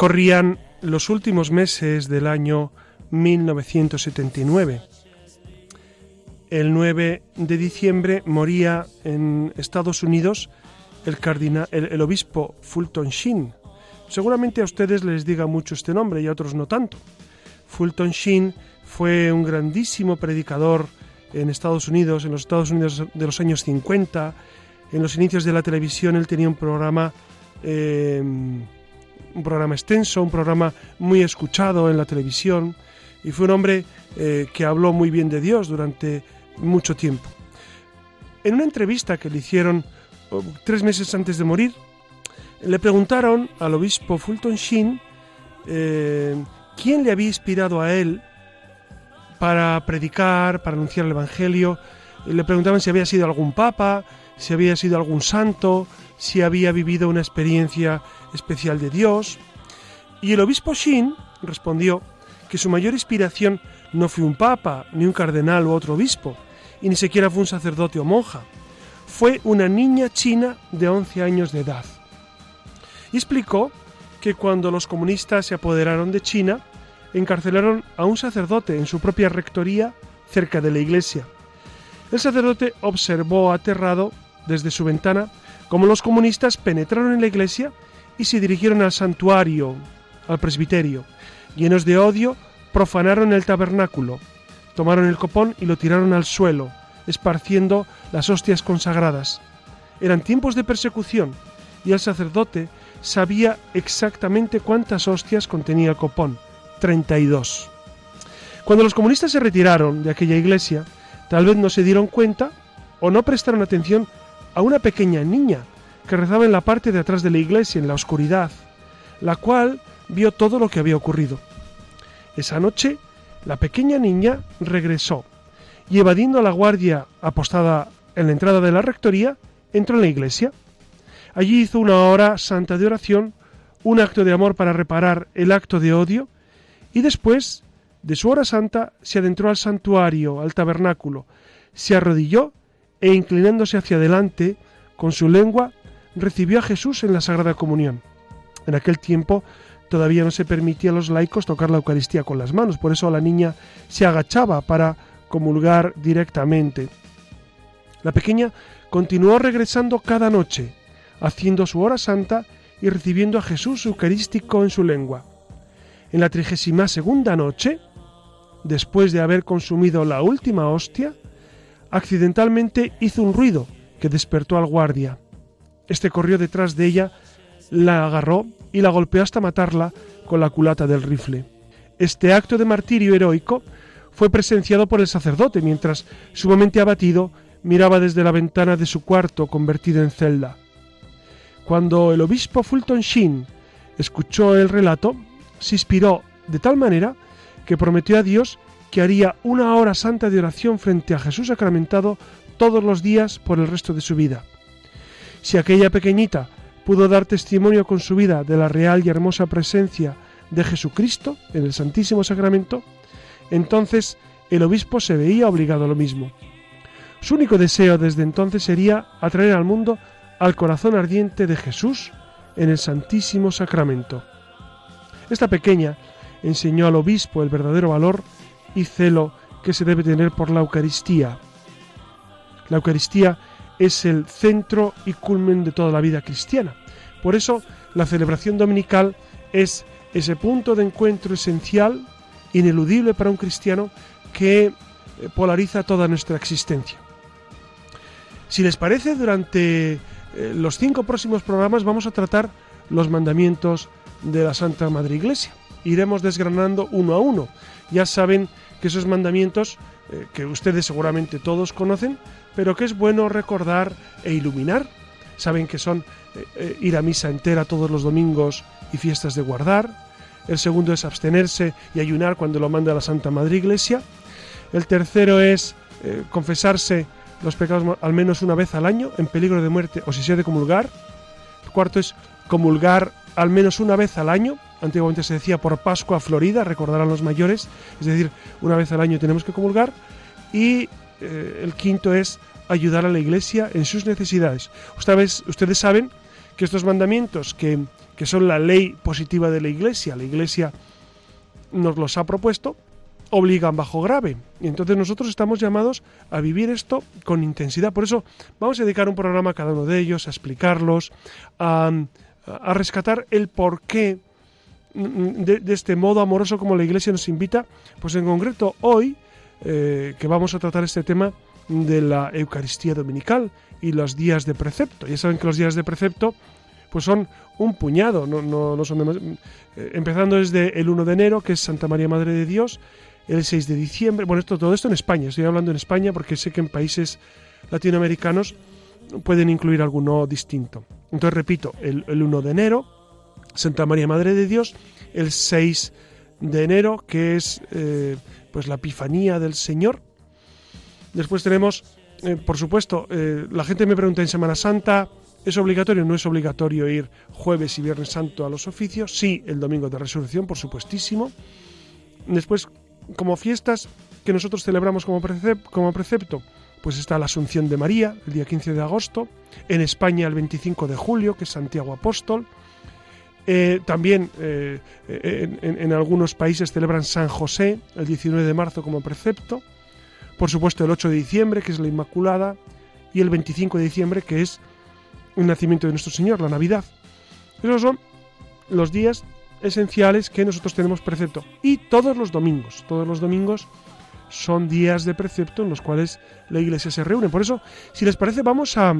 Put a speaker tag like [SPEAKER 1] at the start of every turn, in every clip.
[SPEAKER 1] Corrían los últimos meses del año 1979. El 9 de diciembre moría en Estados Unidos el, obispo Fulton Sheen. Seguramente a ustedes les diga mucho este nombre y a otros no tanto. Fulton Sheen fue un grandísimo predicador en Estados Unidos, en los Estados Unidos de los años 50. En los inicios de la televisión él tenía un programa eh, un programa extenso, un programa muy escuchado en la televisión y fue un hombre eh, que habló muy bien de Dios durante mucho tiempo. En una entrevista que le hicieron oh, tres meses antes de morir, le preguntaron al obispo Fulton Sheen eh, quién le había inspirado a él para predicar, para anunciar el Evangelio. Le preguntaban si había sido algún papa, si había sido algún santo, si había vivido una experiencia especial de Dios. Y el obispo Shin respondió que su mayor inspiración no fue un papa, ni un cardenal u otro obispo, y ni siquiera fue un sacerdote o monja. Fue una niña china de 11 años de edad. Y explicó que cuando los comunistas se apoderaron de China, encarcelaron a un sacerdote en su propia rectoría cerca de la iglesia. El sacerdote observó aterrado desde su ventana cómo los comunistas penetraron en la iglesia y se dirigieron al santuario, al presbiterio. Llenos de odio, profanaron el tabernáculo, tomaron el copón y lo tiraron al suelo, esparciendo las hostias consagradas. Eran tiempos de persecución, y el sacerdote sabía exactamente cuántas hostias contenía el copón, 32. Cuando los comunistas se retiraron de aquella iglesia, tal vez no se dieron cuenta o no prestaron atención a una pequeña niña que rezaba en la parte de atrás de la iglesia, en la oscuridad, la cual vio todo lo que había ocurrido. Esa noche, la pequeña niña regresó y evadiendo a la guardia apostada en la entrada de la rectoría, entró en la iglesia. Allí hizo una hora santa de oración, un acto de amor para reparar el acto de odio, y después de su hora santa se adentró al santuario, al tabernáculo, se arrodilló e inclinándose hacia adelante, con su lengua recibió a Jesús en la Sagrada Comunión. En aquel tiempo todavía no se permitía a los laicos tocar la Eucaristía con las manos, por eso la niña se agachaba para comulgar directamente. La pequeña continuó regresando cada noche, haciendo su hora santa y recibiendo a Jesús eucarístico en su lengua. En la trigésima segunda noche, después de haber consumido la última hostia, accidentalmente hizo un ruido que despertó al guardia. Este corrió detrás de ella, la agarró y la golpeó hasta matarla con la culata del rifle. Este acto de martirio heroico fue presenciado por el sacerdote mientras, sumamente abatido, miraba desde la ventana de su cuarto convertido en celda. Cuando el obispo Fulton Sheen escuchó el relato, se inspiró de tal manera que prometió a Dios que haría una hora santa de oración frente a Jesús sacramentado todos los días por el resto de su vida. Si aquella pequeñita pudo dar testimonio con su vida de la real y hermosa presencia de Jesucristo en el Santísimo Sacramento, entonces el obispo se veía obligado a lo mismo. Su único deseo desde entonces sería atraer al mundo al corazón ardiente de Jesús en el Santísimo Sacramento. Esta pequeña enseñó al obispo el verdadero valor y celo que se debe tener por la Eucaristía. La Eucaristía es el centro y culmen de toda la vida cristiana. Por eso la celebración dominical es ese punto de encuentro esencial, ineludible para un cristiano, que eh, polariza toda nuestra existencia. Si les parece, durante eh, los cinco próximos programas vamos a tratar los mandamientos de la Santa Madre Iglesia. Iremos desgranando uno a uno. Ya saben que esos mandamientos, eh, que ustedes seguramente todos conocen, pero que es bueno recordar e iluminar. Saben que son eh, ir a misa entera todos los domingos y fiestas de guardar. El segundo es abstenerse y ayunar cuando lo manda la Santa Madre Iglesia. El tercero es confesarse los pecados al menos una vez al año, en peligro de muerte o si se ha de comulgar. El cuarto es comulgar al menos una vez al año. Antiguamente se decía por Pascua Florida, recordarán los mayores, es decir, una vez al año tenemos que comulgar. Y eh, el quinto es ayudar a la Iglesia en sus necesidades. Ustedes, ustedes saben que estos mandamientos, que, que son la ley positiva de la Iglesia, la Iglesia nos los ha propuesto, obligan bajo grave. Y entonces nosotros estamos llamados a vivir esto con intensidad. Por eso vamos a dedicar un programa a cada uno de ellos, a explicarlos, a, rescatar el porqué de, de, este modo amoroso como la Iglesia nos invita. Pues en concreto hoy, eh, que vamos a tratar este tema de la Eucaristía Dominical y los días de precepto. Ya saben que los días de precepto pues son un puñado, no, no, son eh, empezando desde el 1 de enero, que es Santa María Madre de Dios, el 6 de diciembre. Bueno, esto, todo esto en España, estoy hablando en España porque sé que en países latinoamericanos pueden incluir alguno distinto. Entonces, repito, el, 1 de enero, Santa María Madre de Dios, el 6 de enero, que es eh, pues la Epifanía del Señor. Después tenemos, eh, por supuesto, eh, la gente me pregunta en Semana Santa, ¿es obligatorio no es obligatorio ir jueves y viernes santo a los oficios? Sí, el domingo de resurrección, por supuestísimo. Después, como fiestas que nosotros celebramos como, como precepto, pues está la Asunción de María, el día 15 de agosto, en España el 25 de julio, que es Santiago Apóstol, eh, también eh, en, algunos países celebran San José el 19 de marzo como precepto. Por supuesto el 8 de diciembre, que es la Inmaculada. Y el 25 de diciembre, que es el nacimiento de nuestro Señor, la Navidad. Esos son los días esenciales que nosotros tenemos precepto. Y todos los domingos, todos los domingos son días de precepto en los cuales la iglesia se reúne. Por eso, si les parece, vamos a,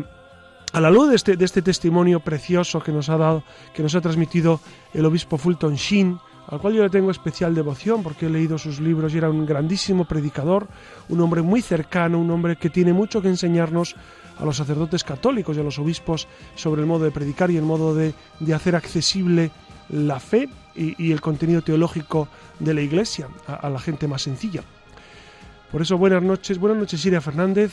[SPEAKER 1] a la luz de este, de este testimonio precioso que nos ha dado, que nos ha transmitido el obispo Fulton Sheen, al cual yo le tengo especial devoción porque he leído sus libros y era un grandísimo predicador, un hombre muy cercano, un hombre que tiene mucho que enseñarnos a los sacerdotes católicos y a los obispos sobre el modo de predicar y el modo de, de hacer accesible la fe y, el contenido teológico de la Iglesia a, la gente más sencilla. Por eso, buenas noches, buenas noches Iria Fernández.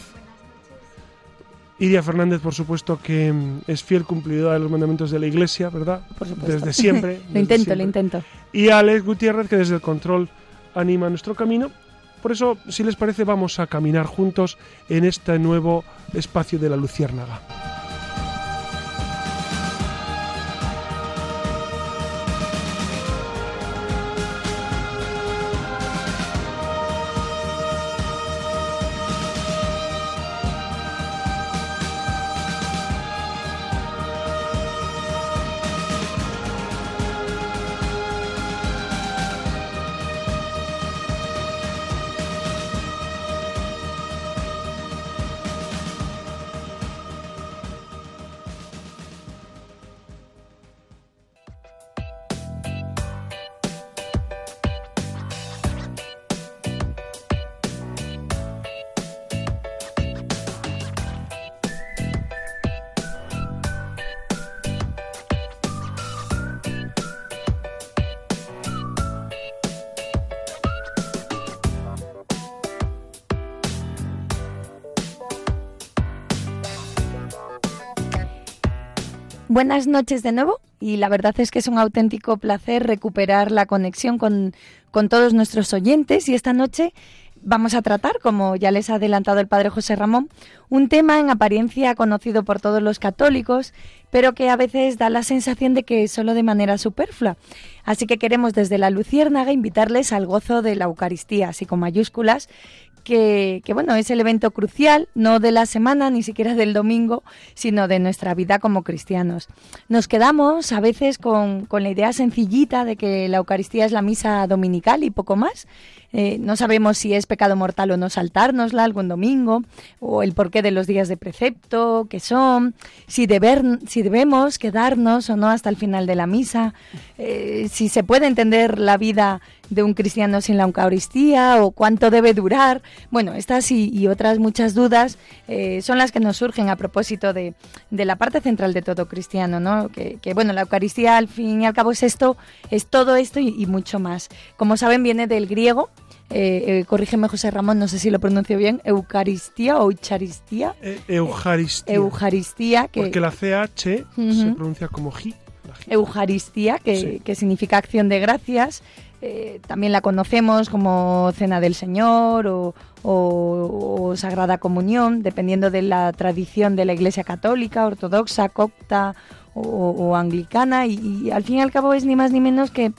[SPEAKER 1] Iria Fernández, por supuesto, que mm, es fiel cumplidora de los mandamientos de la Iglesia, ¿verdad?
[SPEAKER 2] Por supuesto.
[SPEAKER 1] Desde siempre.
[SPEAKER 2] lo intento, lo intento.
[SPEAKER 1] Y Alex Gutiérrez, que desde el control anima nuestro camino. Por eso, si les parece, vamos a caminar juntos en este nuevo espacio de la Luciérnaga.
[SPEAKER 2] Buenas noches de nuevo y la verdad es que es un auténtico placer recuperar la conexión con, con todos nuestros oyentes y esta noche vamos a tratar, como ya les ha adelantado el padre José Ramón, un tema en apariencia conocido por todos los católicos, pero que a veces da la sensación de que solo de manera superflua. Así que queremos desde la Luciérnaga invitarles al gozo de la Eucaristía, así con mayúsculas, que, bueno, es el evento crucial, no de la semana, ni siquiera del domingo, sino de nuestra vida como cristianos. Nos quedamos a veces con, con la idea sencillita de que la Eucaristía es la misa dominical y poco más, eh, no sabemos si es pecado mortal o no saltárnosla algún domingo, o el porqué de los días de precepto, qué son, si, deber, si debemos quedarnos o no hasta el final de la misa, eh, si se puede entender la vida de un cristiano sin la Eucaristía o cuánto debe durar. Bueno, estas y, otras muchas dudas eh, son las que nos surgen a propósito de, la parte central de todo cristiano, ¿no? Que, bueno, la Eucaristía al fin y al cabo es esto, es todo esto y mucho más. Como saben, viene del griego eh, eh, corrígeme José Ramón, no sé si lo pronuncio bien, Eucaristía o Eucharistía.
[SPEAKER 1] Eh. Eucaristía. Que, Porque la CH se pronuncia como G.
[SPEAKER 2] Eucaristía, que, significa acción de gracias. Eh, también la conocemos como Cena del Señor o, Sagrada Comunión, dependiendo de la tradición de la Iglesia Católica, Ortodoxa, Copta o, Anglicana. y, al fin y al cabo es ni más ni menos que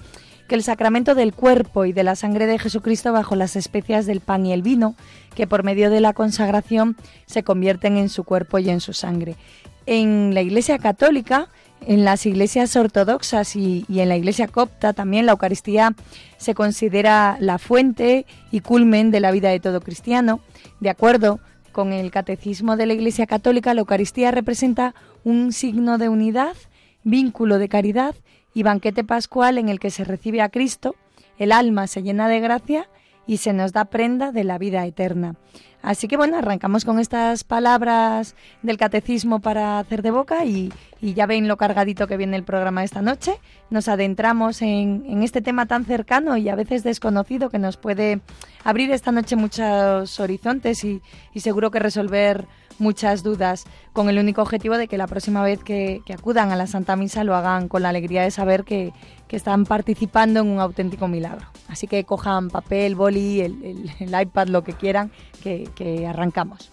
[SPEAKER 2] que el sacramento del cuerpo y de la sangre de Jesucristo bajo las especias del pan y el vino, que por medio de la consagración se convierten en su cuerpo y en su sangre. En la Iglesia Católica, en las iglesias ortodoxas y, en la iglesia copta también la Eucaristía se considera la fuente y culmen de la vida de todo cristiano. De acuerdo con el catecismo de la Iglesia Católica, la Eucaristía representa un signo de unidad, vínculo de caridad y banquete pascual en el que se recibe a Cristo, el alma se llena de gracia y se nos da prenda de la vida eterna. Así que bueno, arrancamos con estas palabras del catecismo para hacer de boca y, ya ven lo cargadito que viene el programa esta noche. Nos adentramos en, este tema tan cercano y a veces desconocido que nos puede abrir esta noche muchos horizontes y seguro que resolver muchas dudas, con el único objetivo de que la próxima vez que, acudan a la Santa Misa lo hagan con la alegría de saber que, están participando en un auténtico milagro. Así que cojan papel, boli, el, iPad, lo que quieran, que, que arrancamos.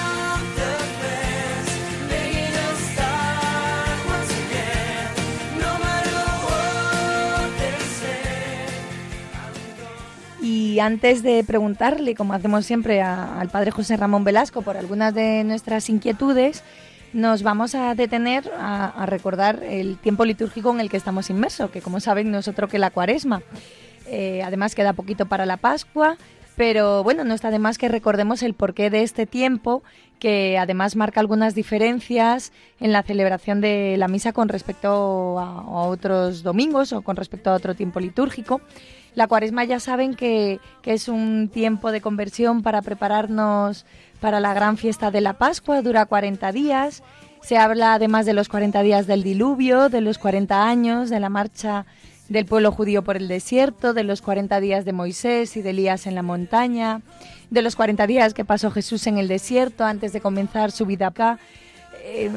[SPEAKER 2] Y antes de preguntarle, como hacemos siempre al padre José Ramón Velasco, por algunas de nuestras inquietudes, nos vamos a detener a, recordar el tiempo litúrgico en el que estamos inmersos, que como saben no es otro que la cuaresma. Eh, además queda poquito para la Pascua, pero bueno, no está de más que recordemos el porqué de este tiempo, que además marca algunas diferencias en la celebración de la misa con respecto a, a otros domingos o con respecto a otro tiempo litúrgico. La cuaresma ya saben que, es un tiempo de conversión para prepararnos para la gran fiesta de la Pascua, dura 40 días. Se habla además de los 40 días del diluvio, de los 40 años, de la marcha del pueblo judío por el desierto, de los 40 días de Moisés y de Elías en la montaña, de los 40 días que pasó Jesús en el desierto antes de comenzar su vida acá, eh,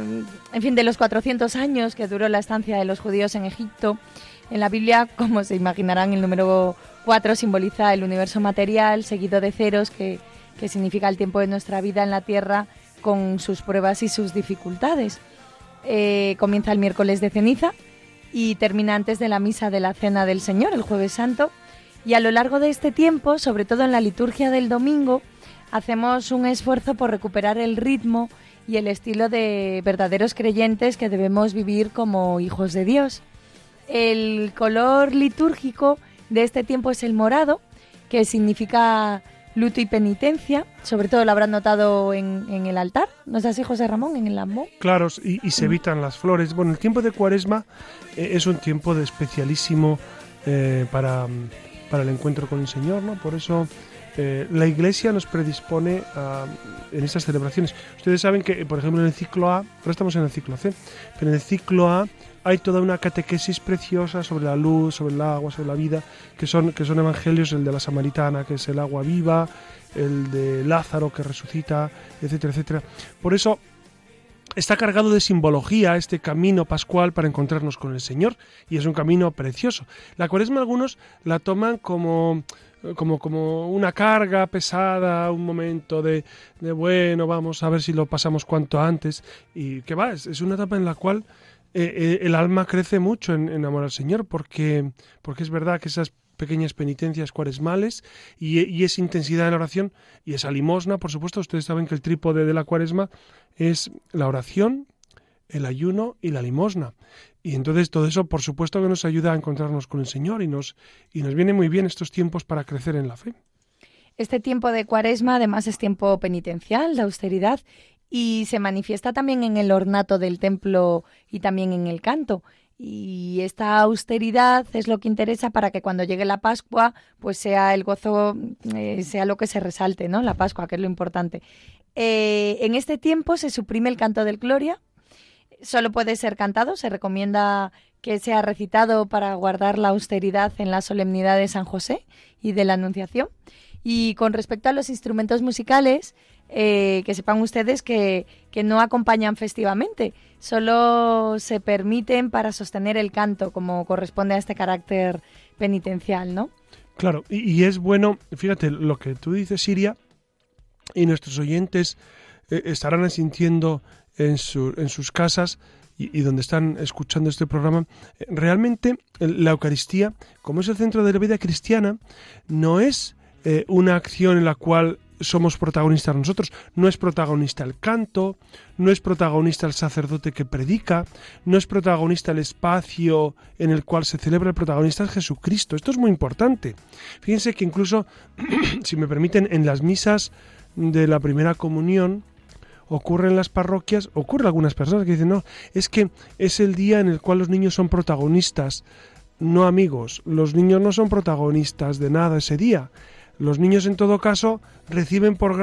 [SPEAKER 2] en fin, de los 400 años que duró la estancia de los judíos en Egipto. En la Biblia, como se imaginarán, el número 4 simboliza el universo material, seguido de ceros, que, significa el tiempo de nuestra vida en la Tierra con sus pruebas y sus dificultades. Eh, comienza el miércoles de ceniza y termina antes de la misa de la Cena del Señor, el jueves santo. Y a lo largo de este tiempo, sobre todo en la liturgia del domingo, hacemos un esfuerzo por recuperar el ritmo y el estilo de verdaderos creyentes que debemos vivir como hijos de Dios. El color litúrgico de este tiempo es el morado, que significa luto y penitencia. Sobre todo lo habrán notado en, el altar. ¿No es así, José Ramón, en el ambo?
[SPEAKER 1] Claro, y, se evitan las flores. Bueno, el tiempo de cuaresma eh, es un tiempo de especialísimo eh, para, para, el encuentro con el Señor, ¿no? Por eso eh, la Iglesia nos predispone en estas celebraciones. Ustedes saben que, por ejemplo, en el ciclo A, ahora estamos en el ciclo C, pero en el ciclo A hay toda una catequesis preciosa sobre la luz, sobre el agua, sobre la vida, que son, que son evangelios, el de la samaritana, que es el agua viva, el de Lázaro que resucita, etcétera, etcétera. Por eso está cargado de simbología este camino pascual para encontrarnos con el Señor y es un camino precioso. La cuaresma algunos la toman como como, como una carga pesada, un momento de, de, bueno, vamos a ver si lo pasamos cuanto antes. Y que va, es, una etapa en la cual eh, eh, el alma crece mucho en, amor al Señor, porque, porque es verdad que esas pequeñas penitencias cuaresmales y, y esa intensidad en la oración y esa limosna, por supuesto, ustedes saben que el trípode de la cuaresma es la oración, el ayuno y la limosna. Y entonces todo eso, por supuesto, que nos ayuda a encontrarnos con el Señor y nos, y nos viene muy bien estos tiempos para crecer en la fe.
[SPEAKER 2] Este tiempo de cuaresma además es tiempo penitencial, de austeridad, y se manifiesta también en el ornato del templo y también en el canto. Y esta austeridad es lo que interesa para que cuando llegue la Pascua, pues sea el gozo, eh, sea lo que se resalte, ¿no? La Pascua, que es lo importante. Eh, en este tiempo se suprime el canto del Gloria, solo puede ser cantado, se recomienda que sea recitado para guardar la austeridad en la solemnidad de San José y de la Anunciación. Y con respecto a los instrumentos musicales, eh, que sepan ustedes que, que, no acompañan festivamente, solo se permiten para sostener el canto, como corresponde a este carácter penitencial, ¿no?
[SPEAKER 1] Claro, y, es bueno, fíjate, lo que tú dices, Siria, y nuestros oyentes eh, estarán asintiendo en, en sus casas y, donde están escuchando este programa, realmente la Eucaristía, como es el centro de la vida cristiana, no es eh, una acción en la cual somos protagonistas nosotros. No es protagonista el canto, no es protagonista el sacerdote que predica, no es protagonista el espacio en el cual se celebra, el protagonista es Jesucristo. Esto es muy importante. Fíjense que incluso, si me permiten, en las misas de la primera comunión, ocurre en las parroquias, ocurre algunas personas que dicen, no, es que es el día en el cual los niños son protagonistas, no amigos, los niños no son protagonistas de nada ese día. Los niños en todo caso reciben por,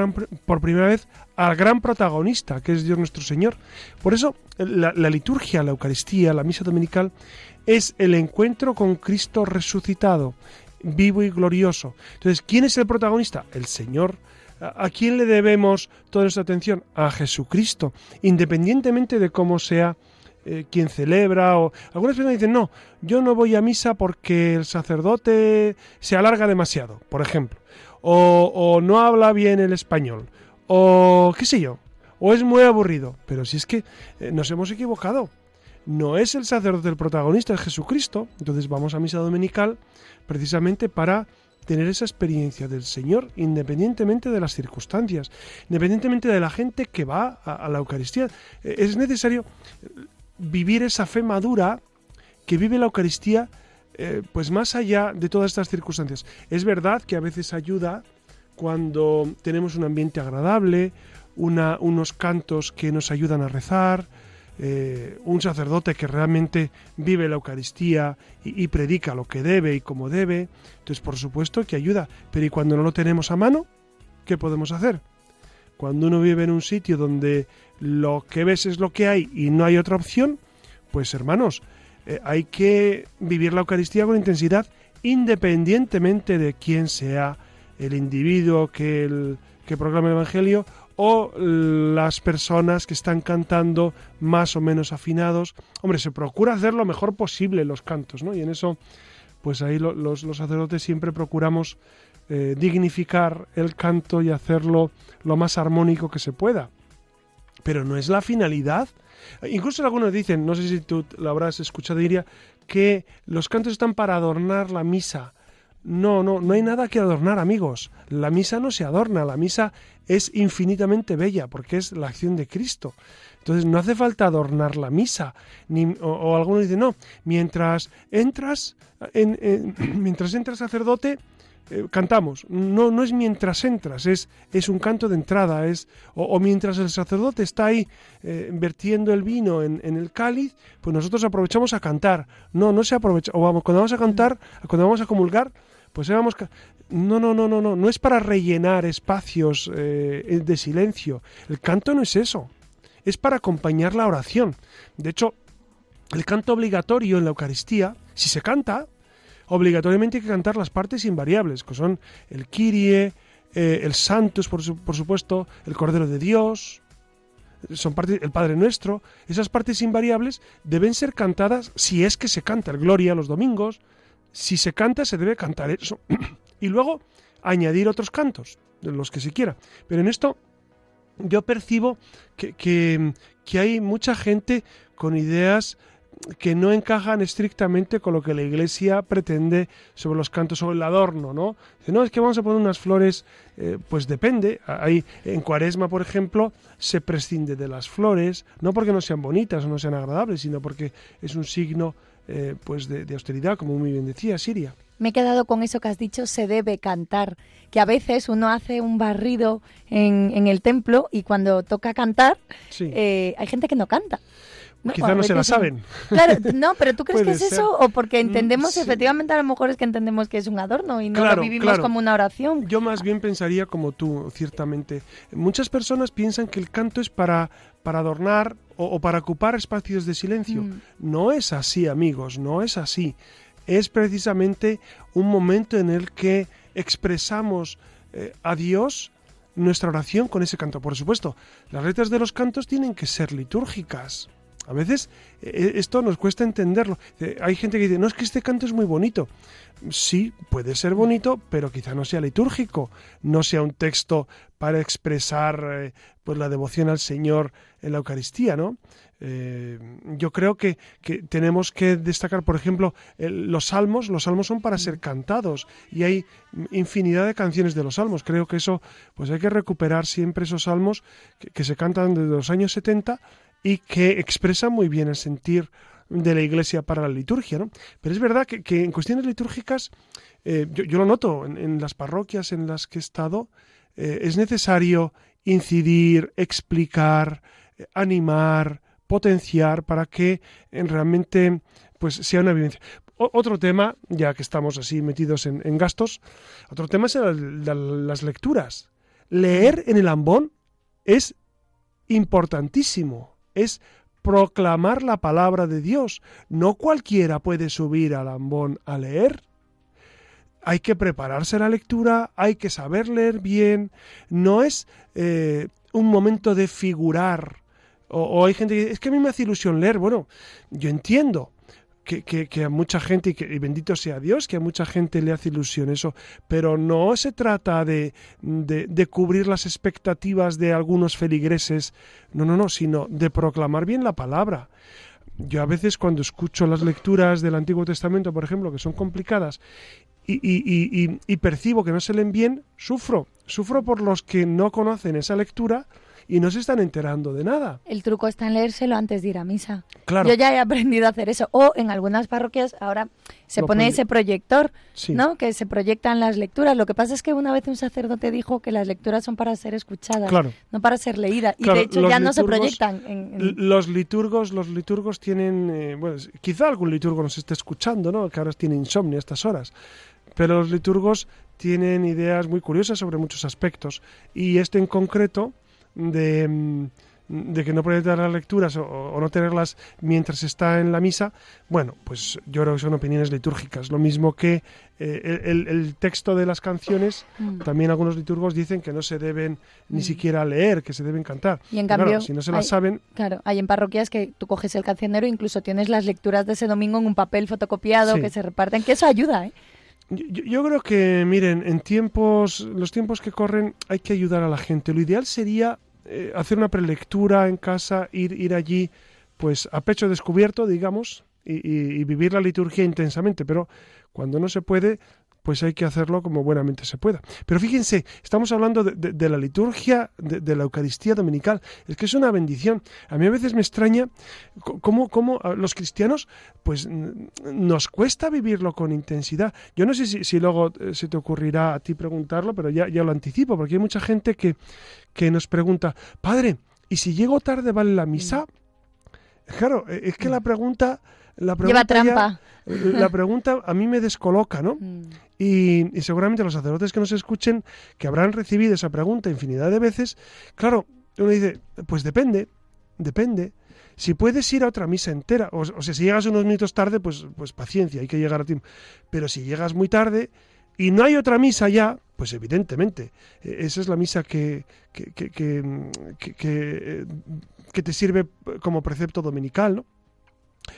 [SPEAKER 1] primera vez al gran protagonista, que es Dios nuestro Señor. Por eso la, la liturgia, la Eucaristía, la misa dominical, es el encuentro con Cristo resucitado, vivo y glorioso. Entonces, ¿quién es el protagonista? El Señor ¿A quién le debemos toda nuestra atención? A Jesucristo, independientemente de cómo sea eh, quien celebra o algunas personas dicen no yo no voy a misa porque el sacerdote se alarga demasiado por ejemplo o, no habla bien el español o qué sé yo o es muy aburrido. Pero si es que eh, nos hemos equivocado. No es el sacerdote el protagonista es Jesucristo. Entonces vamos a misa dominical precisamente para tener esa experiencia del Señor independientemente de las circunstancias, independientemente de la gente que va a, la Eucaristía. Eh, es necesario vivir esa fe madura que vive la Eucaristía eh, pues más allá de todas estas circunstancias. Es verdad que a veces ayuda cuando tenemos un ambiente agradable, unos cantos que nos ayudan a rezar, eh, un sacerdote que realmente vive la Eucaristía y, predica lo que debe y como debe, entonces por supuesto que ayuda. Pero ¿y cuando no lo tenemos a mano? ¿Qué podemos hacer? Cuando uno vive en un sitio donde lo que ves es lo que hay y no hay otra opción, pues hermanos, eh, hay que vivir la Eucaristía con intensidad independientemente de quién sea el individuo que, que proclama el Evangelio o las personas que están cantando más o menos afinados. Hombre, se procura hacer lo mejor posible los cantos, ¿no? Y en eso, pues ahí los, sacerdotes siempre procuramos eh, dignificar el canto y hacerlo lo más armónico que se pueda. Pero no es la finalidad. Incluso algunos dicen, no sé si tú lo habrás escuchado, diría, que los cantos están para adornar la misa. No, no, no hay nada que adornar, amigos. La misa no se adorna, la misa es infinitamente bella porque es la acción de Cristo. Entonces no hace falta adornar la misa. Ni, o, algunos dicen, no, mientras entras, en, mientras entras sacerdote, eh, cantamos. No, no es mientras entras, es, es un canto de entrada. Es, o, mientras el sacerdote está ahí eh, vertiendo el vino en, en, el cáliz, pues nosotros aprovechamos a cantar. No, no se aprovecha. O vamos, cuando vamos a cantar, cuando vamos a comulgar, pues vamos No, no, no, no, no, no es para rellenar espacios eh, de silencio. El canto no es eso. Es para acompañar la oración. De hecho, el canto obligatorio en la Eucaristía, si se canta, obligatoriamente hay que cantar las partes invariables, que son el Kyrie, eh, el Santos, por, supuesto, el Cordero de Dios, son parte, el Padre Nuestro. Esas partes invariables deben ser cantadas si es que se canta el Gloria los domingos. Si se canta, se debe cantar eso. y luego añadir otros cantos, los que se quiera. Pero en esto yo percibo que, que, que hay mucha gente con ideas que no encajan estrictamente con lo que la iglesia pretende sobre los cantos, sobre el adorno, ¿no? no, es que vamos a poner unas flores, eh, pues depende. Hay, en cuaresma, por ejemplo, se prescinde de las flores, no porque no sean bonitas o no sean agradables, sino porque es un signo eh, pues de, austeridad, como muy bien decía Siria.
[SPEAKER 2] Me he quedado con eso que has dicho, se debe cantar, que a veces uno hace un barrido en, el templo y cuando toca cantar, eh, hay gente que no canta.
[SPEAKER 1] No, Quizá no se la saben.
[SPEAKER 2] Claro, no, pero ¿tú crees que es eso? ¿O porque mm, entendemos, efectivamente, a lo mejor es que entendemos que es un adorno y no lo vivimos como una oración?
[SPEAKER 1] Yo más bien pensaría como tú, ciertamente. Muchas personas piensan que el canto es para, para adornar o, para ocupar espacios de silencio. Mm. No es así, amigos, no es así. Es precisamente un momento en el que expresamos eh, a Dios nuestra oración con ese canto. Por supuesto, las letras de los cantos tienen que ser litúrgicas. A veces eh, esto nos cuesta entenderlo. Hay gente que dice, no es que este canto es muy bonito. Sí, puede ser bonito, pero quizá no sea litúrgico, no sea un texto para expresar eh, pues la devoción al Señor en la Eucaristía, ¿no? Eh, yo creo que, tenemos que destacar, por ejemplo, los salmos. Los salmos son para ser cantados y hay infinidad de canciones de los salmos. Creo que eso, pues hay que recuperar siempre esos salmos que, que se cantan desde los años 70 y que expresa muy bien el sentir de la Iglesia para la liturgia. ¿no? Pero es verdad que, en cuestiones litúrgicas, eh, yo, lo noto en, las parroquias en las que he estado, eh, es necesario incidir, explicar, eh, animar, potenciar para que realmente pues, sea una vivencia. otro tema, ya que estamos así metidos en, gastos, otro tema es las lecturas. Leer en el ambón es importantísimo es proclamar la palabra de Dios. No cualquiera puede subir al ambón a leer. Hay que prepararse la lectura, hay que saber leer bien. No es eh, un momento de figurar. O, o, hay gente que dice, es que a mí me hace ilusión leer. Bueno, yo entiendo que, a mucha gente, y, que, bendito sea Dios, que a mucha gente le hace ilusión eso, pero no se trata de, de, cubrir las expectativas de algunos feligreses, no, no, no, sino de proclamar bien la palabra. Yo a veces cuando escucho las lecturas del Antiguo Testamento, por ejemplo, que son complicadas, y, y, y percibo que no se leen bien, sufro. Sufro por los que no conocen esa lectura y no se están enterando de nada.
[SPEAKER 2] El truco está en leérselo antes de ir a misa.
[SPEAKER 1] Claro.
[SPEAKER 2] Yo ya he aprendido a hacer eso. O en algunas parroquias ahora se pone ese proyector, ¿no? Que se proyectan las lecturas. Lo que pasa es que una vez un sacerdote dijo que las lecturas son para ser escuchadas, no para ser leídas. Y de hecho ya no se proyectan. En,
[SPEAKER 1] Los liturgos, los liturgos tienen, eh, bueno, quizá algún liturgo nos esté escuchando, ¿no? Que ahora tiene insomnio a estas horas. Pero los liturgos tienen ideas muy curiosas sobre muchos aspectos. Y este en concreto Mm, de, que no puede dar las lecturas o, no tenerlas mientras está en la misa, bueno, pues yo creo que son opiniones litúrgicas. Lo mismo que eh, el, texto de las canciones, mm. también algunos liturgos dicen que no se deben ni mm. siquiera leer, que se deben cantar.
[SPEAKER 2] Y en cambio,
[SPEAKER 1] si no se las saben...
[SPEAKER 2] Claro, hay en parroquias que tú coges el cancionero e incluso tienes las lecturas de ese domingo en un papel fotocopiado que se reparten, que eso ayuda, ¿eh?
[SPEAKER 1] Yo, creo que, miren, en tiempos, los tiempos que corren hay que ayudar a la gente. Lo ideal sería eh, hacer una prelectura en casa, ir, ir allí, pues a pecho descubierto, digamos, y, vivir la liturgia intensamente. Pero cuando no se puede, pues hay que hacerlo como buenamente se pueda. Pero fíjense, estamos hablando de, la liturgia, de, la Eucaristía dominical. Es que es una bendición. A mí a veces me extraña cómo, cómo los cristianos, pues nos cuesta vivirlo con intensidad. Yo no sé si, luego eh, se te ocurrirá a ti preguntarlo, pero ya, ya lo anticipo, porque hay mucha gente que, que nos pregunta, Padre, ¿y si llego tarde vale la misa? Claro, e, es que la pregunta... La
[SPEAKER 2] Lleva trampa.
[SPEAKER 1] la pregunta a mí me descoloca, ¿no? Mm. Y, y, seguramente los sacerdotes que nos escuchen, que habrán recibido esa pregunta infinidad de veces, claro, uno dice, pues depende, depende. Si puedes ir a otra misa entera, o, sea, si llegas unos minutos tarde, pues, pues paciencia, hay que llegar a tiempo. Pero si llegas muy tarde y no hay otra misa ya, pues evidentemente, e, esa es la misa que, que, que, que, que te sirve como precepto dominical, ¿no?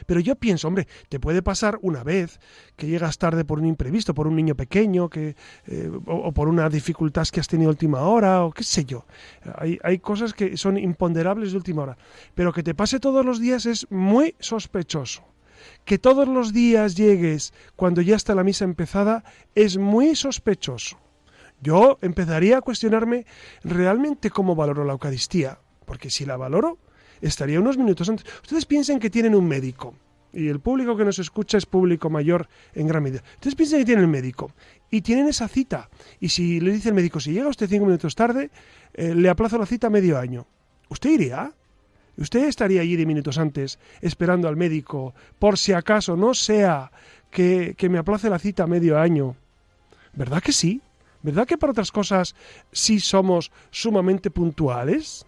[SPEAKER 1] Pero yo pienso, hombre, te puede pasar una vez que llegas tarde por un imprevisto, por un niño pequeño, que, eh, o, por una dificultad que has tenido última hora, o qué sé yo. Hay, hay cosas que son imponderables de última hora. Pero que te pase todos los días es muy sospechoso. Que todos los días llegues cuando ya está la misa empezada es muy sospechoso. Yo empezaría a cuestionarme realmente cómo valoro la Eucaristía, porque si la valoro, estaría unos minutos antes. Ustedes piensen que tienen un médico y el público que nos escucha es público mayor en gran medida. Ustedes piensen que tienen el médico y tienen esa cita. Y si le dice el médico, si llega usted cinco minutos tarde, eh, le aplazo la cita medio año. ¿Usted iría? ¿Usted estaría allí de minutos antes esperando al médico por si acaso no sea que, que me aplace la cita medio año? ¿Verdad que sí? ¿Verdad que para otras cosas sí somos sumamente puntuales?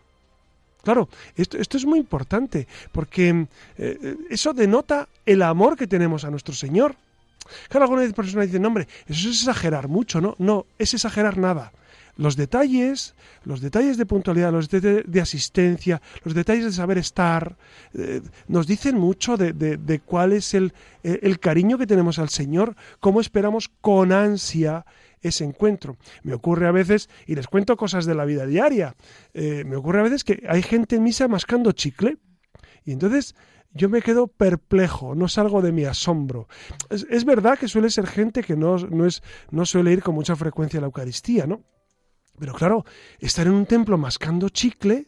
[SPEAKER 1] Claro, esto, esto es muy importante, porque eh, eso denota el amor que tenemos a nuestro Señor. Claro, algunas personas dicen, no, hombre, eso es exagerar mucho, ¿no? No, es exagerar nada. Los detalles, los detalles de puntualidad, los detalles de asistencia, los detalles de saber estar, eh, nos dicen mucho de, cuál es el, el cariño que tenemos al Señor, cómo esperamos con ansia ese encuentro. Me ocurre a veces, y les cuento cosas de la vida diaria, eh, me ocurre a veces que hay gente en misa mascando chicle, y entonces yo me quedo perplejo, no salgo de mi asombro. Es, verdad que suele ser gente que no, no, es, no suele ir con mucha frecuencia a la Eucaristía, ¿no? Pero claro, estar en un templo mascando chicle,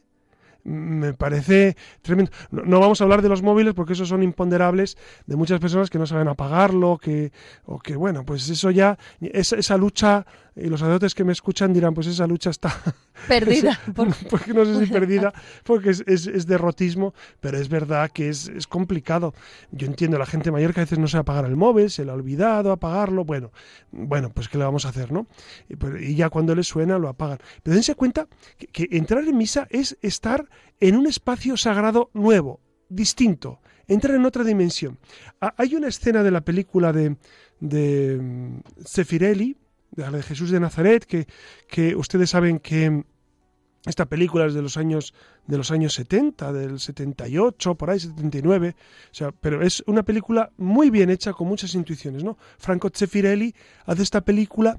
[SPEAKER 1] me parece tremendo. No, vamos a hablar de los móviles porque esos son imponderables de muchas personas que no saben apagarlo, que, o que, bueno, pues eso ya, esa, esa lucha y los sacerdotes que me escuchan dirán, pues esa lucha está
[SPEAKER 2] perdida.
[SPEAKER 1] porque no sé si perdida, porque es, es, derrotismo, pero es verdad que es, es, complicado. Yo entiendo la gente mayor que a veces no sabe apagar el móvil, se le ha olvidado apagarlo, bueno, bueno, pues ¿qué le vamos a hacer, no? Y, pues, ya cuando le suena lo apagan. Pero dense cuenta que, entrar en misa es estar en un espacio sagrado nuevo, distinto, entrar en otra dimensión. Hay una escena de la película de, de Sefirelli, de Jesús de Nazaret, que, que ustedes saben que esta película es de los años de los años 70, del 78, por ahí 79, o sea, pero es una película muy bien hecha con muchas intuiciones, ¿no? Franco Zeffirelli hace esta película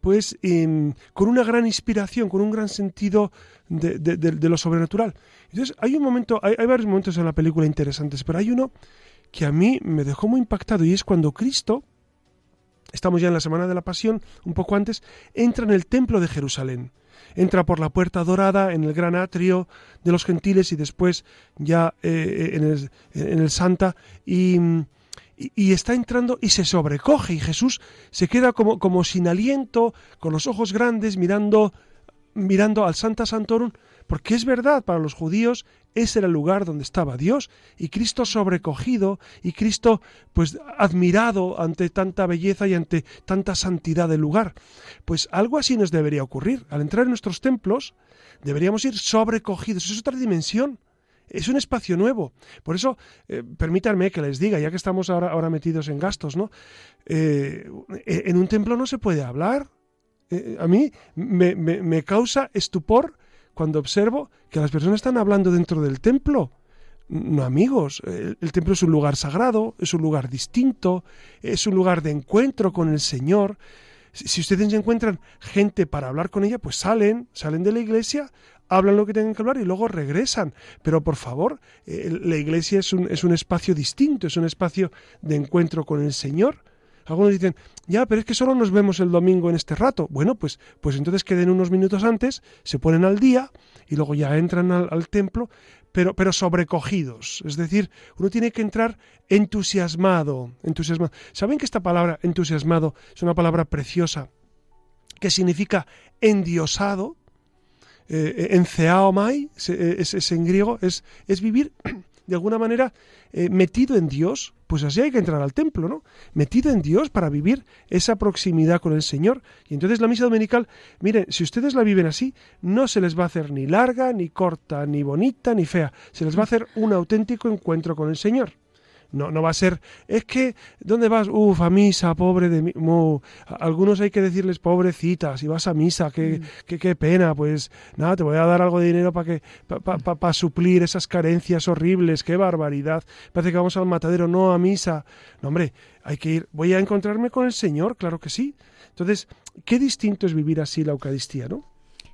[SPEAKER 1] pues em, con una gran inspiración, con un gran sentido de, de, lo sobrenatural. Entonces, hay un momento, hay, hay varios momentos en la película interesantes, pero hay uno que a mí me dejó muy impactado y es cuando Cristo estamos ya en la semana de la Pasión, un poco antes, entra en el templo de Jerusalén. Entra por la puerta dorada en el gran atrio de los gentiles y después ya eh, en, el, en, el, Santa y, y, está entrando y se sobrecoge y Jesús se queda como, como sin aliento, con los ojos grandes, mirando, mirando al Santa Santorum porque es verdad, para los judíos ese era el lugar donde estaba Dios y Cristo sobrecogido y Cristo pues admirado ante tanta belleza y ante tanta santidad del lugar. Pues algo así nos debería ocurrir. Al entrar en nuestros templos deberíamos ir sobrecogidos. Es otra dimensión. Es un espacio nuevo. Por eso, eh, permítanme que les diga, ya que estamos ahora, ahora metidos en gastos, ¿no? Eh, en un templo no se puede hablar. Eh, a mí me, me causa estupor cuando observo que las personas están hablando dentro del templo. No amigos, el, templo es un lugar sagrado, es un lugar distinto, es un lugar de encuentro con el Señor. Si, ustedes encuentran gente para hablar con ella, pues salen, salen de la iglesia, hablan lo que tengan que hablar y luego regresan. Pero por favor, eh, la iglesia es un, es un espacio distinto, es un espacio de encuentro con el Señor. Algunos dicen, ya, pero es que solo nos vemos el domingo en este rato. Bueno, pues, pues entonces queden unos minutos antes, se ponen al día y luego ya entran al, templo, pero, pero sobrecogidos. Es decir, uno tiene que entrar entusiasmado, entusiasmado. ¿Saben que esta palabra entusiasmado es una palabra preciosa que significa endiosado? Eh, enceaomai, es, es, en griego, es, es vivir de alguna manera eh, metido en Dios, pues así hay que entrar al templo, ¿no? Metido en Dios para vivir esa proximidad con el Señor. Y entonces la misa dominical, miren, si ustedes la viven así, no se les va a hacer ni larga, ni corta, ni bonita, ni fea. Se les va a hacer un auténtico encuentro con el Señor. No, no va a ser, es que, ¿dónde vas? Uf, a misa, pobre de mí. Algunos hay que decirles, pobrecita, si vas a misa, qué, mm. qué, qué, pena, pues nada, te voy a dar algo de dinero para que para suplir esas carencias horribles, qué barbaridad. Parece que vamos al matadero, no a misa. No, hombre, hay que ir, voy a encontrarme con el Señor, claro que sí. Entonces, qué distinto es vivir así la Eucaristía, ¿no?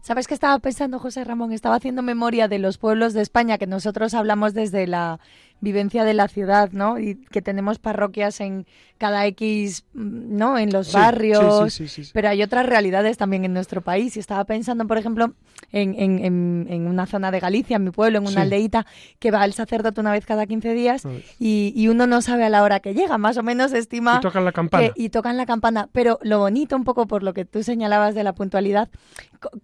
[SPEAKER 2] ¿Sabes qué estaba pensando José Ramón? Estaba haciendo memoria de los pueblos de España que nosotros hablamos desde la vivencia de la ciudad, ¿no? Y que tenemos parroquias en cada X, ¿no? En los barrios, sí, sí, pero hay otras realidades también en nuestro país. Y estaba pensando, por ejemplo, en, en, en, una zona de Galicia, en mi pueblo, en una aldeita, que va el sacerdote una vez cada 15 días y, y, uno no sabe a la hora que llega, más o menos estima...
[SPEAKER 1] Y tocan la campana.
[SPEAKER 2] y tocan la campana. Pero lo bonito, un poco por lo que tú señalabas de la puntualidad,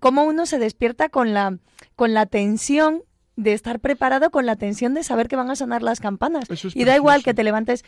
[SPEAKER 2] cómo uno se despierta con la, con la tensión de estar preparado con la tensión de saber que van a sonar las campanas. y da igual que te levantes,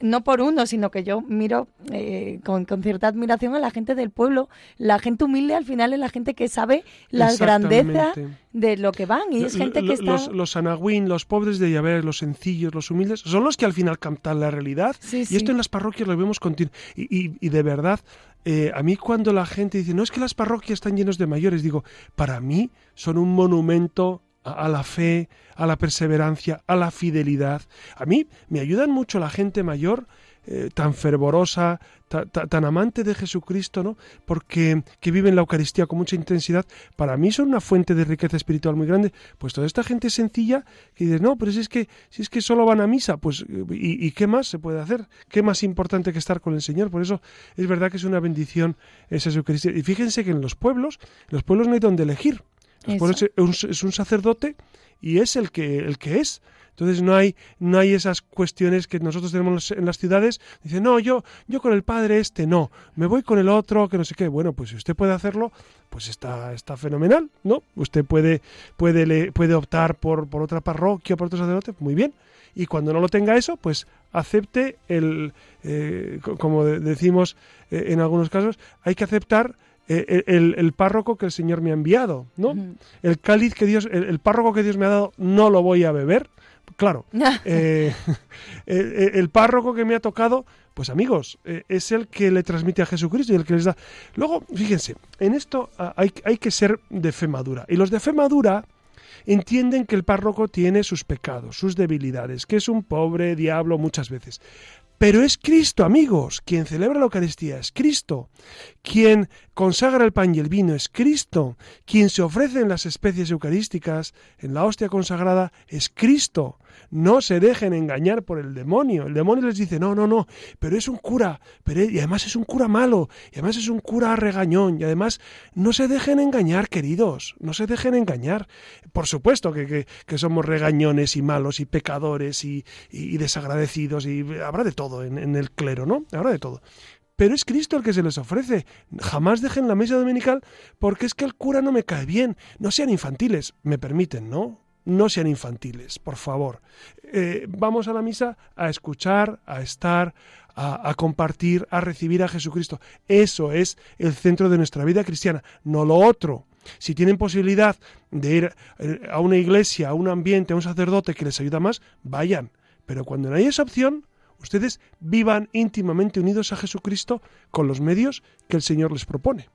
[SPEAKER 2] no por uno, sino que yo miro eh, con, cierta admiración a la gente del pueblo. La gente humilde al final es la gente que sabe la grandeza de lo que van. Y es gente que está...
[SPEAKER 1] Los, los los pobres de Yahvé, los sencillos, los humildes, son los que al final cantan la realidad. y esto en las parroquias lo vemos continuo. Y, y, de verdad, eh, a mí cuando la gente dice, no es que las parroquias están llenos de mayores, digo, para mí son un monumento a la fe, a la perseverancia, a la fidelidad. A mí me ayudan mucho la gente mayor, eh, tan fervorosa, tan amante de Jesucristo, ¿no? Porque que viven la Eucaristía con mucha intensidad, para mí son una fuente de riqueza espiritual muy grande. Pues toda esta gente sencilla que dice, no, pero si es que, si es que solo van a misa, pues, ¿y, ¿y, qué más se puede hacer? ¿Qué más importante que estar con el Señor? Por eso es verdad que es una bendición esa Eucaristía. Y fíjense que en los pueblos, los pueblos no hay donde elegir es un, sacerdote y es el que, el que es. Entonces no hay, no hay esas cuestiones que nosotros tenemos en las ciudades. Dice, no, yo, yo con el padre este no, me voy con el otro, que no sé qué. Bueno, pues si usted puede hacerlo, pues está, está fenomenal, ¿no? Usted puede, puede, le, puede optar por, por otra parroquia, por otro sacerdote, muy bien. Y cuando no lo tenga eso, pues acepte el, eh, como decimos eh, en algunos casos, hay que aceptar eh, el, párroco que el Señor me ha enviado, ¿no? El cáliz que Dios, el, párroco que Dios me ha dado, no lo voy a beber. Claro, eh, eh, el, párroco que me ha tocado, pues amigos, es el que le transmite a Jesucristo y el que les da. Luego, fíjense, en esto ah, hay, hay que ser de fe madura. Y los de fe madura entienden que el párroco tiene sus pecados, sus debilidades, que es un pobre diablo muchas veces. Pero es Cristo, amigos, quien celebra la Eucaristía, es Cristo, quien consagra el pan y el vino, es Cristo, quien se ofrece en las especies eucarísticas, en la hostia consagrada, es Cristo. No se dejen engañar por el demonio. El demonio les dice, no, no, no, pero es un cura, pero, y además es un cura malo, y además es un cura regañón, y además no se dejen engañar, queridos, no se dejen engañar. Por supuesto que, que, somos regañones y malos y pecadores y, desagradecidos, y habrá de todo en el clero, ¿no? Habrá de todo pero es Cristo el que se les ofrece. Jamás dejen la mesa dominical porque es que el cura no me cae bien. No sean infantiles, me permiten, ¿no? no sean infantiles, por favor. Eh, vamos a la misa a escuchar, a estar, a, compartir, a recibir a Jesucristo. Eso es el centro de nuestra vida cristiana, no lo otro. Si tienen posibilidad de ir eh, a una iglesia, a un ambiente, a un sacerdote que les ayuda más, vayan. Pero cuando no hay esa opción, ustedes vivan íntimamente unidos a Jesucristo con los medios que el Señor les propone.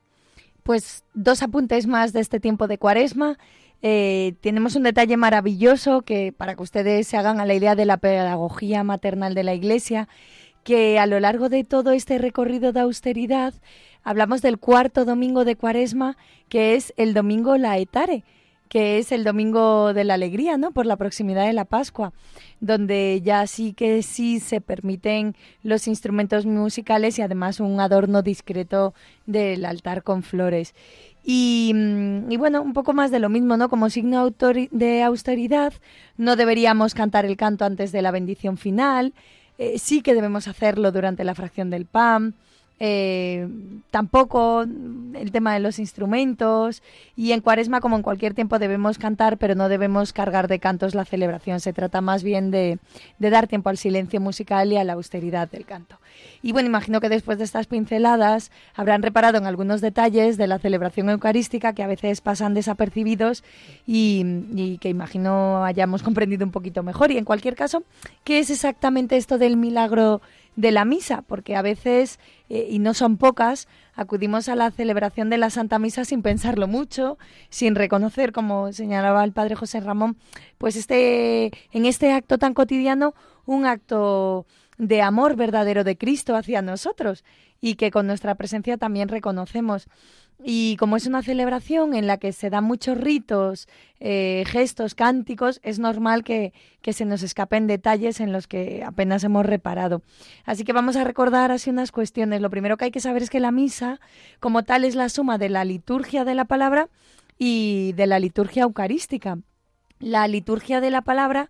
[SPEAKER 2] Pues dos apuntes más de este tiempo de cuaresma. Eh, tenemos un detalle maravilloso que para que ustedes se hagan a la idea de la pedagogía maternal de la Iglesia, que a lo largo de todo este recorrido de austeridad hablamos del cuarto domingo de Cuaresma, que es el domingo laetare, que es el domingo de la alegría, ¿no? Por la proximidad de la Pascua, donde ya sí que sí se permiten los instrumentos musicales y además un adorno discreto del altar con flores. Mm, y, bueno, un poco más de lo mismo, ¿no? Como signo de austeridad, no deberíamos cantar el canto antes de la bendición final, eh, sí que debemos hacerlo durante la fracción del pan, eh, tampoco el tema de los instrumentos. Y en cuaresma como en cualquier tiempo debemos cantar pero no debemos cargar de cantos la celebración. Se trata más bien de, de, dar tiempo al silencio musical y a la austeridad del canto. Y bueno imagino que después de estas pinceladas habrán reparado en algunos detalles de la celebración eucarística que a veces pasan desapercibidos y, y que imagino hayamos comprendido un poquito mejor. Y en cualquier caso ¿qué es exactamente esto del milagro de la misa, porque a veces, eh, y no son pocas, acudimos a la celebración de la Santa Misa sin pensarlo mucho, sin reconocer, como señalaba el padre José Ramón, pues este, en este acto tan cotidiano, un acto de amor verdadero de Cristo hacia nosotros y que con nuestra presencia también reconocemos. Y como es una celebración en la que se dan muchos ritos, eh, gestos, cánticos, es normal que, que, se nos escapen detalles en los que apenas hemos reparado. Así que vamos a recordar así unas cuestiones. Lo primero que hay que saber es que la misa, como tal, es la suma de la liturgia de la palabra y de la liturgia eucarística. La liturgia de la palabra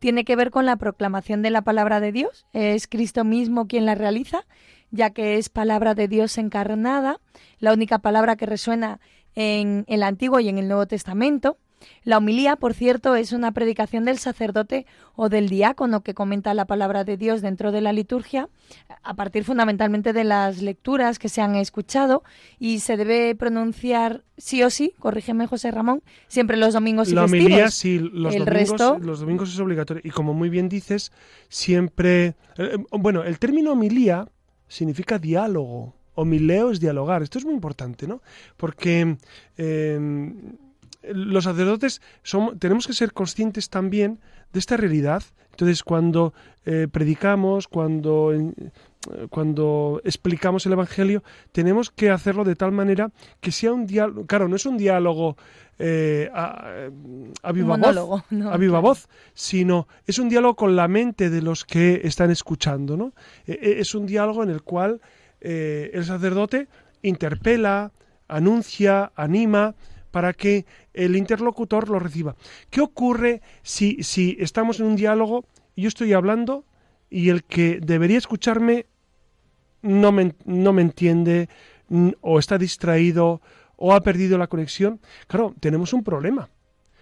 [SPEAKER 2] tiene que ver con la proclamación de la palabra de Dios. Es Cristo mismo quien la realiza ya que es palabra de Dios encarnada, la única palabra que resuena en el Antiguo y en el Nuevo Testamento. La homilía, por cierto, es una predicación del sacerdote o del diácono que comenta la palabra de Dios dentro de la liturgia, a partir fundamentalmente de las lecturas que se han escuchado y se debe pronunciar sí o sí, corrígeme José Ramón, siempre los domingos y
[SPEAKER 1] la
[SPEAKER 2] festivos.
[SPEAKER 1] homilía sí, los el domingos, resto... los domingos es obligatorio y como muy bien dices, siempre eh, eh, bueno, el término homilía significa diálogo. Homileo es dialogar. Esto es muy importante, ¿no? Porque em, los sacerdotes tenemos que ser conscientes también de esta realidad. Entonces, cuando eh, predicamos, cuando, cuando explicamos el Evangelio, tenemos que hacerlo de tal manera que sea un diálogo. Claro, no es un diálogo eh, a, viva, voz, a viva voz, sino es un diálogo con la mente de los que están escuchando. ¿no? E, e, es un diálogo en el cual eh, el sacerdote interpela, anuncia, anima, para que el interlocutor lo reciba. ¿Qué ocurre si, si estamos en un diálogo yo estoy hablando y el que debería escucharme no me, no me entiende o está distraído o ha perdido la conexión, claro, tenemos un problema.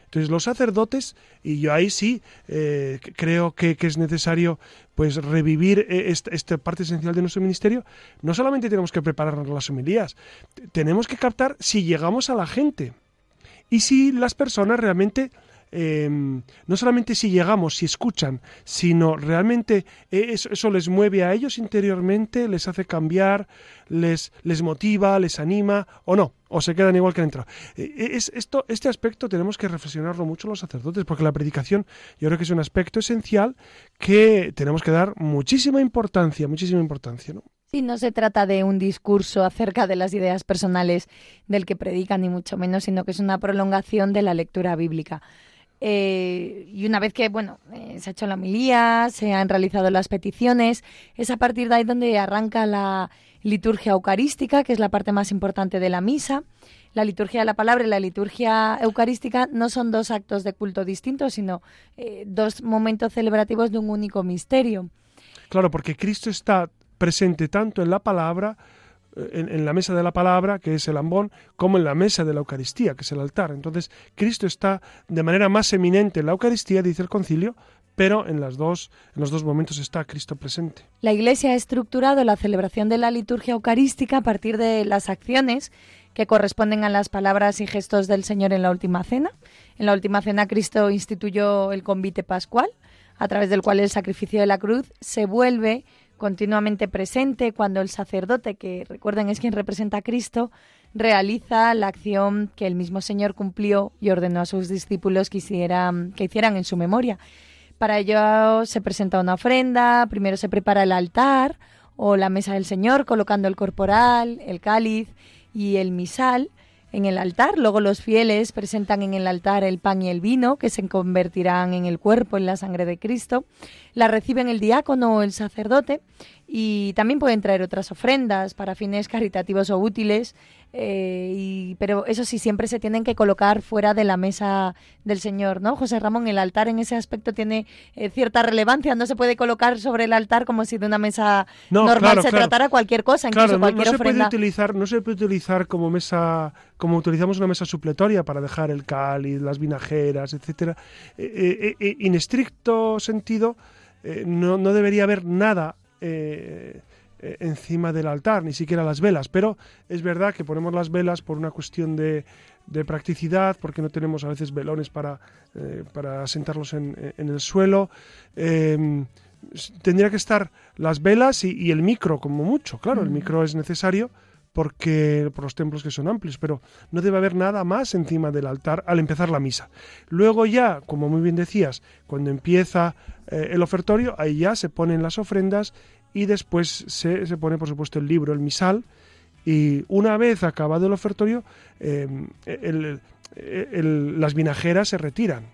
[SPEAKER 1] Entonces los sacerdotes, y yo ahí sí eh, creo que, es necesario pues revivir eh, esta, parte esencial de nuestro ministerio, no solamente tenemos que prepararnos las homilías, tenemos que captar si llegamos a la gente y si las personas realmente Em, no solamente si llegamos, si escuchan, sino realmente eh, eso, les mueve a ellos interiormente, les hace cambiar, les, les motiva, les anima o no, o se quedan igual que han entrado. Eh, es, esto, este aspecto tenemos que reflexionarlo mucho los sacerdotes, porque la predicación yo creo que es un aspecto esencial que tenemos que dar muchísima importancia, muchísima importancia, ¿no?
[SPEAKER 2] Sí, no se trata de un discurso acerca de las ideas personales del que predican, ni mucho menos, sino que es una prolongación de la lectura bíblica. Eh, y una vez que bueno eh, se ha hecho la homilía, se han realizado las peticiones, es a partir de ahí donde arranca la liturgia eucarística, que es la parte más importante de la misa. La liturgia de la palabra y la liturgia eucarística no son dos actos de culto distintos, sino eh, dos momentos celebrativos de un único misterio.
[SPEAKER 1] Claro, porque Cristo está presente tanto en la palabra en, la mesa de la palabra, que es el ambón, como en la mesa de la Eucaristía, que es el altar. Entonces, Cristo está de manera más eminente en la Eucaristía, dice el concilio, pero en, las dos, en los dos momentos está Cristo presente.
[SPEAKER 2] La Iglesia ha estructurado la celebración de la liturgia eucarística a partir de las acciones que corresponden a las palabras y gestos del Señor en la última cena. En la última cena Cristo instituyó el convite pascual, a través del cual el sacrificio de la cruz se vuelve continuamente presente cuando el sacerdote, que recuerden es quien representa a Cristo, realiza la acción que el mismo Señor cumplió y ordenó a sus discípulos que hicieran, que hicieran en su memoria. Para ello se presenta una ofrenda, primero se prepara el altar o la mesa del Señor colocando el corporal, el cáliz y el misal en el altar. Luego los fieles presentan en el altar el pan y el vino, que se convertirán en el cuerpo, en la sangre de Cristo. La reciben el diácono o el sacerdote y también pueden traer otras ofrendas para fines caritativos o útiles, eh, y, pero eso sí, siempre se tienen que colocar fuera de la mesa del Señor, ¿no? José Ramón, el altar en ese aspecto tiene eh, cierta relevancia, no se puede colocar sobre el altar como si de una mesa normal se tratara cualquier cosa, incluso cualquier
[SPEAKER 1] no,
[SPEAKER 2] se Puede
[SPEAKER 1] utilizar, no se puede utilizar como mesa, como utilizamos una mesa supletoria para dejar el cáliz, las vinajeras, etcétera. Eh, en estricto sentido, no, no debería haber nada eh, eh, encima del altar, ni siquiera las velas. Pero es verdad que ponemos las velas por una cuestión de, practicidad, porque no tenemos a veces velones para, eh, para sentarlos en, el suelo. Em, tendría que estar las velas y, el micro, como mucho. Claro, el micro es necesario porque por los templos que son amplios, pero no debe haber nada más encima del altar al empezar la misa. Luego ya, como muy bien decías, cuando empieza eh, el ofertorio, ahí ya se ponen las ofrendas y después se, se, pone, por supuesto, el libro, el misal, y una vez acabado el ofertorio, em, las vinajeras se retiran,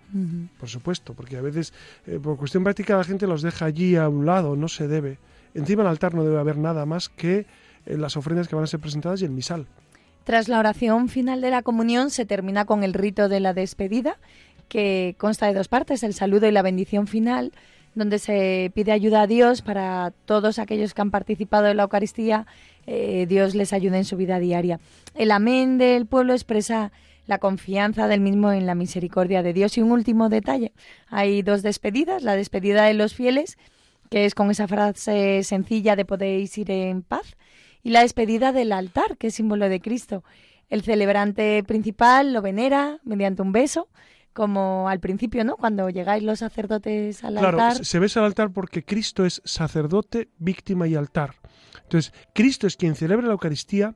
[SPEAKER 1] por supuesto, porque a veces, eh, por cuestión práctica, la gente los deja allí a un lado, no se debe. Encima del altar no debe haber nada más que las ofrendas que van a ser presentadas y el misal.
[SPEAKER 2] Tras la oración final de la comunión se termina con el rito de la despedida, que consta de dos partes, el saludo y la bendición final, donde se pide ayuda a Dios para todos aquellos que han participado en la Eucaristía, eh, Dios les ayude en su vida diaria. El amén del pueblo expresa la confianza del mismo en la misericordia de Dios. Y un último detalle, hay dos despedidas, la despedida de los fieles, que es con esa frase sencilla de podéis ir en paz, y la despedida del altar, que es símbolo de Cristo. El celebrante principal lo venera mediante un beso, como al principio, ¿no? Cuando llegáis los sacerdotes al
[SPEAKER 1] altar.
[SPEAKER 2] Claro,
[SPEAKER 1] se besa al altar porque Cristo es sacerdote, víctima y altar. Entonces, Cristo es quien celebra la Eucaristía,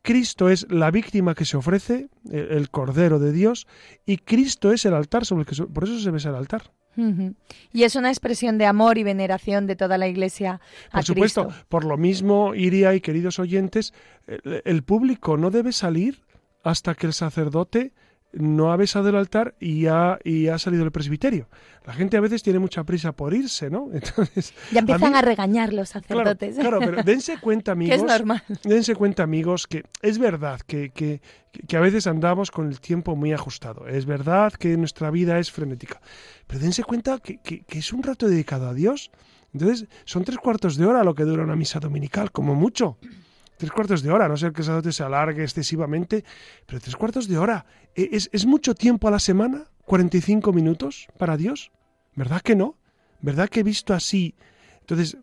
[SPEAKER 1] Cristo es la víctima que se ofrece, el Cordero de Dios, y Cristo es el altar sobre el que... Por eso se besa el altar.
[SPEAKER 2] Y es una expresión de amor y veneración de toda la Iglesia.
[SPEAKER 1] Por supuesto, por lo mismo, Iria y queridos oyentes, el, público no debe salir hasta que el sacerdote no ha besado el altar y ha, y ha salido del presbiterio. La gente a veces tiene mucha prisa por irse, ¿no?
[SPEAKER 2] Entonces, ya empiezan a, regañar los sacerdotes.
[SPEAKER 1] Claro, pero dense cuenta, amigos.
[SPEAKER 2] es normal.
[SPEAKER 1] Dense cuenta, amigos, que es verdad que, que, que, a veces andamos con el tiempo muy ajustado. Es verdad que nuestra vida es frenética. Pero dense cuenta que, que es un rato dedicado a Dios. Entonces, son tres cuartos de hora lo que dura una misa dominical, como mucho tres cuartos de hora, no sé que el sacerdote se alargue excesivamente, pero tres cuartos de hora. ¿E-, ¿Es, ¿Es, mucho tiempo a la semana? ¿45 minutos para Dios? ¿Verdad que no? ¿Verdad que he visto así? Entonces,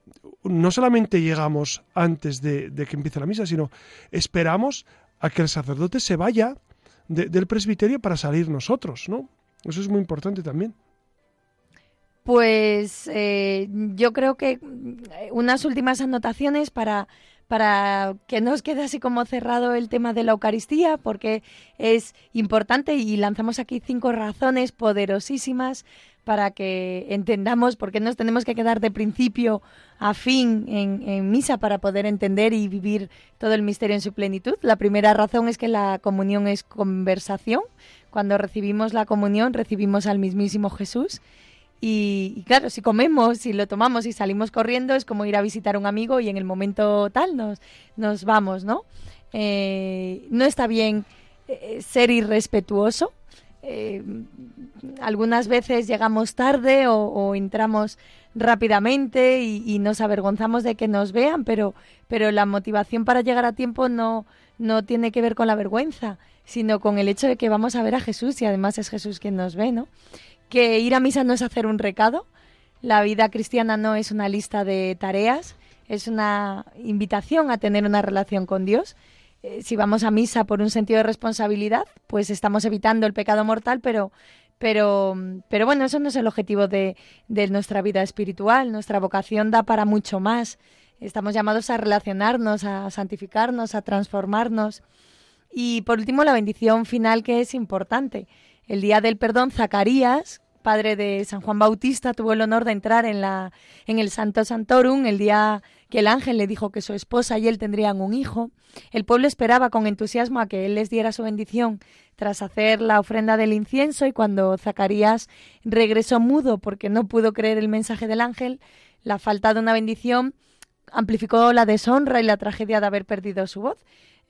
[SPEAKER 1] no solamente llegamos antes de, que empiece la misa, sino esperamos a que el sacerdote se vaya del presbiterio para salir nosotros, ¿no? Eso es muy importante también.
[SPEAKER 2] Pues eh, yo creo que unas últimas anotaciones para para que no os quede así como cerrado el tema de la Eucaristía, porque es importante y lanzamos aquí cinco razones poderosísimas para que entendamos por qué nos tenemos que quedar de principio a fin en, misa para poder entender y vivir todo el misterio en su plenitud. La primera razón es que la comunión es conversación. Cuando recibimos la comunión recibimos al mismísimo Jesús y, claro, si comemos, si lo tomamos y salimos corriendo, es como ir a visitar a un amigo y en el momento tal nos, nos vamos, ¿no? Eh, no está bien eh, ser irrespetuoso. Eh, algunas veces llegamos tarde o, entramos rápidamente y, nos avergonzamos de que nos vean, pero, pero la motivación para llegar a tiempo no, no tiene que ver con la vergüenza, sino con el hecho de que vamos a ver a Jesús y además es Jesús quien nos ve, ¿no? Que ir a misa no es hacer un recado, la vida cristiana no es una lista de tareas, es una invitación a tener una relación con Dios. Eh, si vamos a misa por un sentido de responsabilidad, pues estamos evitando el pecado mortal, pero, pero, pero bueno, eso no es el objetivo de, de nuestra vida espiritual. Nuestra vocación da para mucho más. Estamos llamados a relacionarnos, a santificarnos, a transformarnos. Y por último, la bendición final que es importante. El día del perdón, Zacarías, padre de San Juan Bautista, tuvo el honor de entrar en, la, en el Santo Santorum el día que el ángel le dijo que su esposa y él tendrían un hijo. El pueblo esperaba con entusiasmo a que él les diera su bendición tras hacer la ofrenda del incienso y cuando Zacarías regresó mudo porque no pudo creer el mensaje del ángel, la falta de una bendición amplificó la deshonra y la tragedia de haber perdido su voz.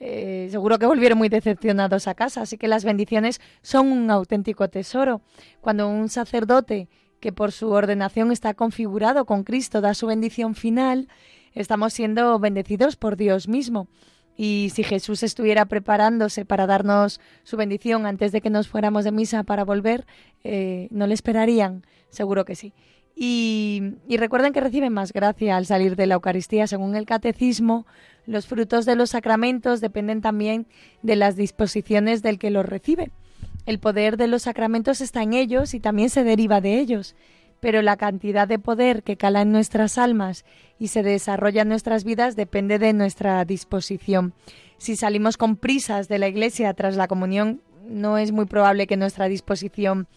[SPEAKER 2] Eh, seguro que volvieron muy decepcionados a casa, así que las bendiciones son un auténtico tesoro. Cuando un sacerdote que por su ordenación está configurado con Cristo da su bendición final, estamos siendo bendecidos por Dios mismo. Y si Jesús estuviera preparándose para darnos su bendición antes de que nos fuéramos de misa para volver, eh, ¿no le esperarían? Seguro que sí. Y, recuerden que reciben más gracia al salir de la Eucaristía. Según el Catecismo, los frutos de los sacramentos dependen también de las disposiciones del que los recibe. El poder de los sacramentos está en ellos y también se deriva de ellos, pero la cantidad de poder que cala en nuestras almas y se desarrolla en nuestras vidas depende de nuestra disposición. Si salimos con prisas de la Iglesia tras la comunión, no es muy probable que nuestra disposición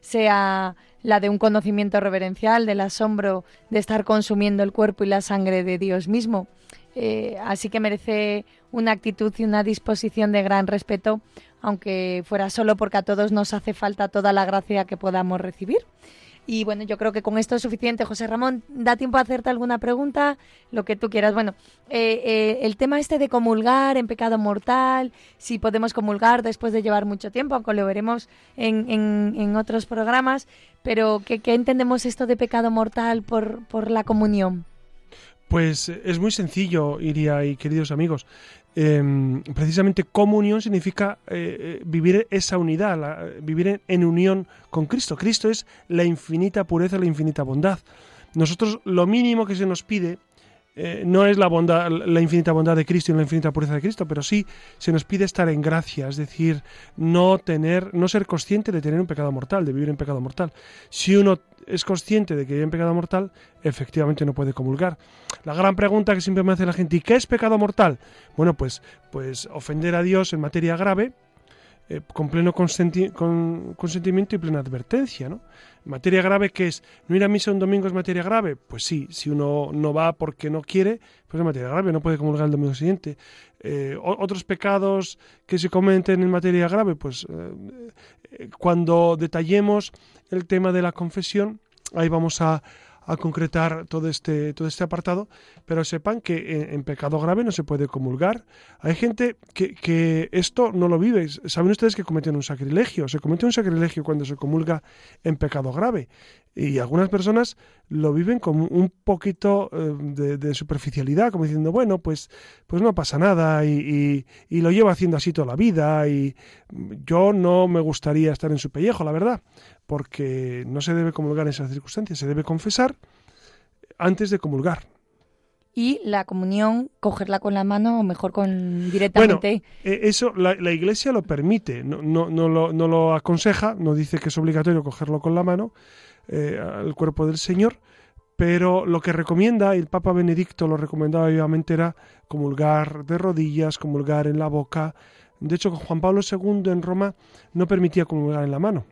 [SPEAKER 2] sea la de un conocimiento reverencial, del asombro de estar consumiendo el cuerpo y la sangre de Dios mismo. Eh, así que merece una actitud y una disposición de gran respeto, aunque fuera solo porque a todos nos hace falta toda la gracia que podamos recibir. Y bueno, yo creo que con esto es suficiente. José Ramón, ¿da tiempo a hacerte alguna pregunta? Lo que tú quieras. Bueno, eh, eh, el tema este de comulgar en pecado mortal, si podemos comulgar después de llevar mucho tiempo, aunque lo veremos en, en, otros programas, pero ¿qué, entendemos esto de pecado mortal por, por la comunión?
[SPEAKER 1] Pues es muy sencillo, Iria y queridos amigos. Em, precisamente comunión significa eh, eh, vivir esa unidad, vivir en, unión con Cristo. Cristo es la infinita pureza, la infinita bondad. Nosotros lo mínimo que se nos pide eh, no es la bondad, la infinita bondad de Cristo y la infinita pureza de Cristo, pero sí se nos pide estar en gracia, es decir, no tener, no ser consciente de tener un pecado mortal, de vivir en pecado mortal. Si uno es consciente de que vive en pecado mortal, efectivamente no puede comulgar. La gran pregunta que siempre me hace la gente, ¿y qué es pecado mortal? Bueno, pues, pues ofender a Dios en materia grave, eh, con pleno consentimiento y plena advertencia. ¿no? Materia grave, ¿qué es? ¿No ir a misa un domingo es materia grave? Pues sí, si uno no va porque no quiere, pues es materia grave, no puede comulgar el domingo siguiente. Eh, otros pecados que se cometen en materia grave, pues eh, cuando detallemos el tema de la confesión, ahí vamos a, a concretar todo este, todo este apartado, pero sepan que en, pecado grave no se puede comulgar. Hay gente que, que, esto no lo vive. Saben ustedes que cometen un sacrilegio. Se comete un sacrilegio cuando se comulga en pecado grave. Y algunas personas lo viven con un poquito eh, de, superficialidad, como diciendo, bueno, pues, pues no pasa nada y, y, lo llevo haciendo así toda la vida y yo no me gustaría estar en su pellejo, la verdad porque no se debe comulgar en esas circunstancias, se debe confesar antes de comulgar.
[SPEAKER 2] Y la comunión, cogerla con la mano o mejor con directamente.
[SPEAKER 1] Bueno, e, eso la, Iglesia lo permite, no, no, no, lo, no, lo, aconseja, no dice que es obligatorio cogerlo con la mano eh, al cuerpo del Señor, pero lo que recomienda, el Papa Benedicto lo recomendaba vivamente, era comulgar de rodillas, comulgar en la boca. De hecho, Juan Pablo II en Roma no permitía comulgar en la mano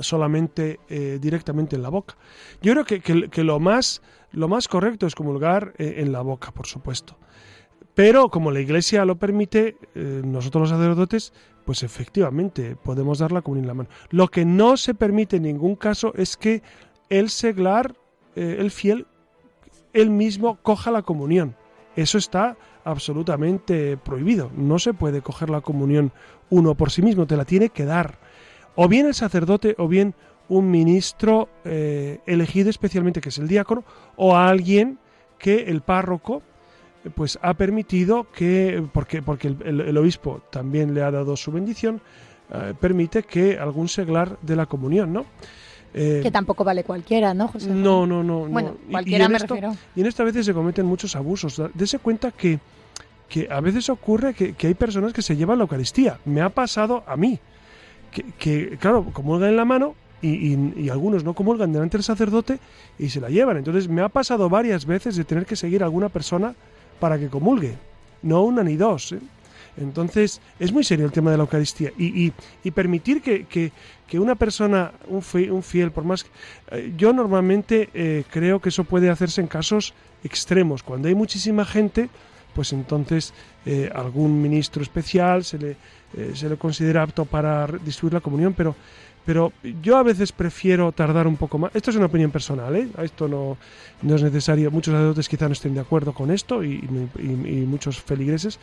[SPEAKER 1] solamente eh, directamente en la boca. Yo creo que, lo, más, lo más correcto es comulgar eh, en la boca, por supuesto. Pero como la Iglesia lo permite, eh, nosotros los sacerdotes, pues efectivamente podemos dar la comunión en la mano. Lo que no se permite en ningún caso es que el seglar, el fiel, él mismo coja la comunión. Eso está absolutamente prohibido. No se puede coger la comunión uno por sí mismo, te la tiene que dar o bien el sacerdote o bien un ministro eh, elegido especialmente, que es el diácono, o alguien que el párroco pues ha permitido que, porque, porque el, obispo también le ha dado su bendición, eh, permite que algún seglar de la comunión, ¿no?
[SPEAKER 2] Eh, que tampoco vale cualquiera, ¿no, José?
[SPEAKER 1] No, no, no.
[SPEAKER 2] Bueno, cualquiera
[SPEAKER 1] y
[SPEAKER 2] me refiero.
[SPEAKER 1] Y en esta veces se cometen muchos abusos. Dese cuenta que, que a veces ocurre que, que hay personas que se llevan la Eucaristía. Me ha pasado a mí que, claro, comulgan en la mano y, algunos no comulgan delante del sacerdote y se la llevan. Entonces me ha pasado varias veces de tener que seguir a alguna persona para que comulgue, no una ni dos. ¿eh? Entonces es muy serio el tema de la Eucaristía y, permitir que, una persona, un fiel, un fiel por más... Eh, yo normalmente eh, creo que eso puede hacerse en casos extremos, cuando hay muchísima gente pues entonces eh, algún ministro especial se le, se le considera apto para distribuir la comunión, pero pero yo a veces prefiero tardar un poco más. Esto es una opinión personal, ¿eh? Esto no, no es necesario. Muchos sacerdotes quizá no estén de acuerdo con esto y, muchos feligreses,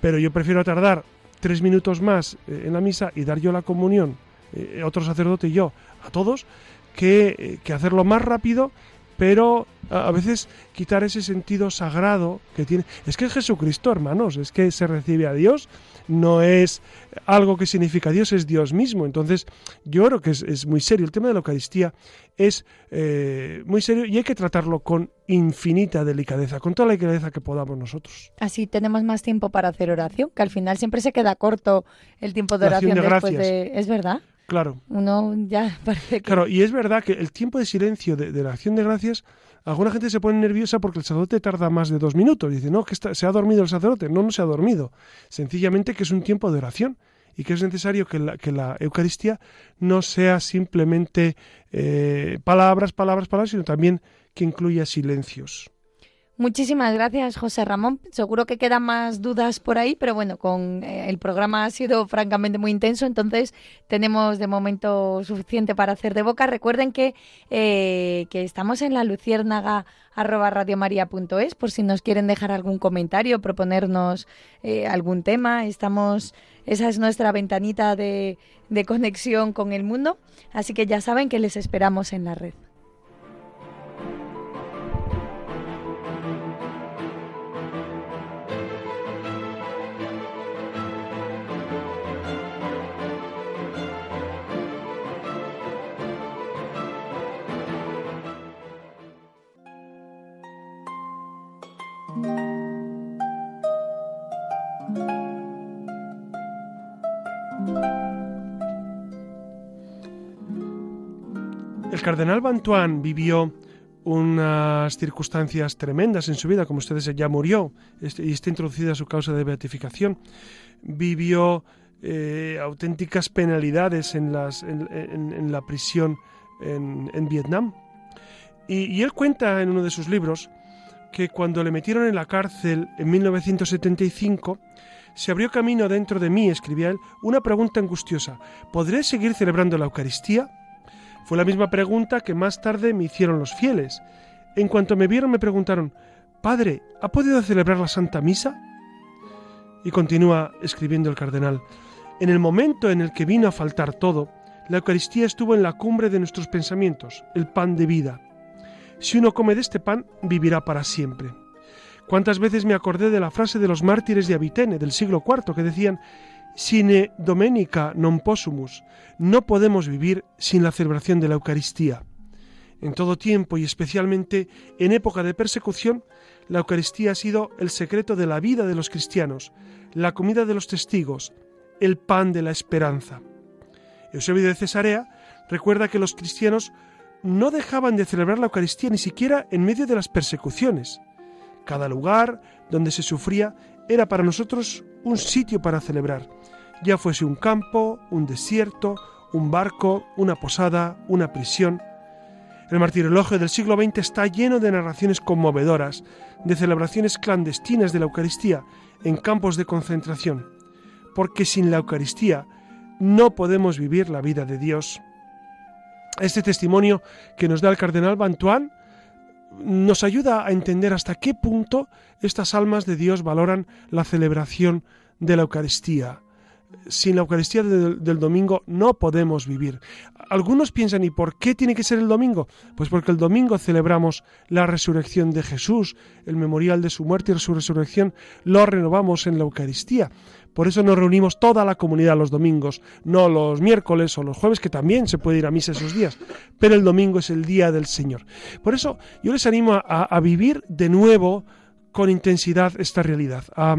[SPEAKER 1] pero yo prefiero tardar tres minutos más eh, en la misa y dar yo la comunión, eh, otro sacerdote y yo, a todos, que, eh, que hacerlo más rápido pero a veces quitar ese sentido sagrado que tiene. Es que es Jesucristo, hermanos, es que se recibe a Dios, no es algo que significa Dios, es Dios mismo. Entonces, yo creo que es, muy serio. El tema de la Eucaristía es eh, muy serio y hay que tratarlo con infinita delicadeza, con toda la delicadeza que podamos nosotros.
[SPEAKER 2] Así tenemos más tiempo para hacer oración, que al final siempre se queda corto el tiempo de oración después de... ¿Es verdad?
[SPEAKER 1] Claro.
[SPEAKER 2] Uno ya parece que...
[SPEAKER 1] Claro, y es verdad que el tiempo de silencio de, la acción de gracias, alguna gente se pone nerviosa porque el sacerdote tarda más de dos minutos. Dice, no, que se ha dormido el sacerdote. No, no se ha dormido. Sencillamente que es un tiempo de oración y que es necesario que la, que la Eucaristía no sea simplemente eh, palabras, palabras, palabras, sino también que incluya silencios.
[SPEAKER 2] Muchísimas gracias, José Ramón. Seguro que quedan más dudas por ahí, pero bueno, con eh, el programa ha sido francamente muy intenso, entonces tenemos de momento suficiente para hacer de boca. Recuerden que, eh, que estamos en la luciérnaga arroba radiomaria.es por si nos quieren dejar algún comentario, proponernos eh, algún tema. Estamos, esa es nuestra ventanita de, de conexión con el mundo, así que ya saben que les esperamos en la red.
[SPEAKER 1] Cardenal Bantuán vivió unas circunstancias tremendas en su vida, como ustedes ya murió este, y está introducida su causa de beatificación. Vivió eh, auténticas penalidades en, la prisión en, Vietnam. Y, y, él cuenta en uno de sus libros que cuando le metieron en la cárcel en 1975, se abrió camino dentro de mí, escribía él, una pregunta angustiosa. ¿Podré seguir celebrando la Eucaristía? Fue la misma pregunta que más tarde me hicieron los fieles. En cuanto me vieron me preguntaron, Padre, ¿ha podido celebrar la Santa Misa? Y continúa escribiendo el cardenal, en el momento en el que vino a faltar todo, la Eucaristía estuvo en la cumbre de nuestros pensamientos, el pan de vida. Si uno come de este pan, vivirá para siempre. ¿Cuántas veces me acordé de la frase de los mártires de Avitene del siglo IV que decían Sine domenica non possumus. No podemos vivir sin la celebración de la Eucaristía. En todo tiempo y especialmente en época de persecución, la Eucaristía ha sido el secreto de la vida de los cristianos, la comida de los testigos, el pan de la esperanza. Eusebio de Cesarea recuerda que los cristianos no dejaban de celebrar la Eucaristía ni siquiera en medio de las persecuciones. Cada lugar donde se sufría era para nosotros un sitio para celebrar, ya fuese un campo, un desierto, un barco, una posada, una prisión. El martirologio del siglo XX está lleno de narraciones conmovedoras, de celebraciones clandestinas de la Eucaristía en campos de concentración, porque sin la Eucaristía no podemos vivir la vida de Dios. Este testimonio que nos da el cardenal Bantuán nos ayuda a entender hasta qué punto estas almas de Dios valoran la celebración de la Eucaristía. Sin la Eucaristía del, domingo no podemos vivir. Algunos piensan, ¿y por qué tiene que ser el domingo? Pues porque el domingo celebramos la resurrección de Jesús, el memorial de su muerte y su resurrección, lo renovamos en la Eucaristía. Por eso nos reunimos toda la comunidad los domingos, no los miércoles o los jueves, que también se puede ir a misa esos días, pero el domingo es el día del Señor. Por eso yo les animo a, vivir de nuevo con intensidad esta realidad, a,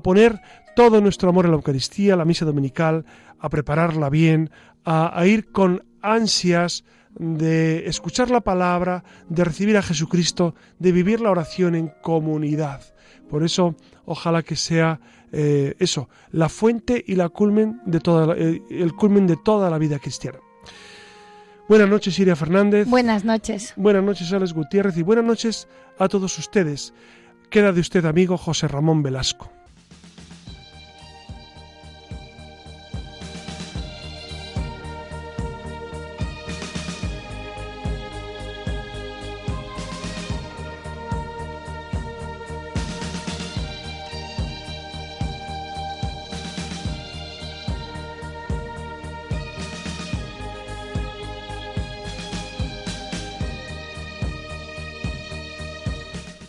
[SPEAKER 1] poner todo nuestro amor a la Eucaristía, a la misa dominical, a prepararla bien, a, ir con ansias de escuchar la palabra, de recibir a Jesucristo, de vivir la oración en comunidad. Por eso, ojalá que sea eh, eso, la fuente y la culmen de toda eh, el culmen de toda la vida cristiana. Buenas noches, Iria Fernández.
[SPEAKER 2] Buenas noches.
[SPEAKER 1] Buenas noches, Alex Gutiérrez. Y buenas noches a todos ustedes. Queda de usted amigo José Ramón Velasco.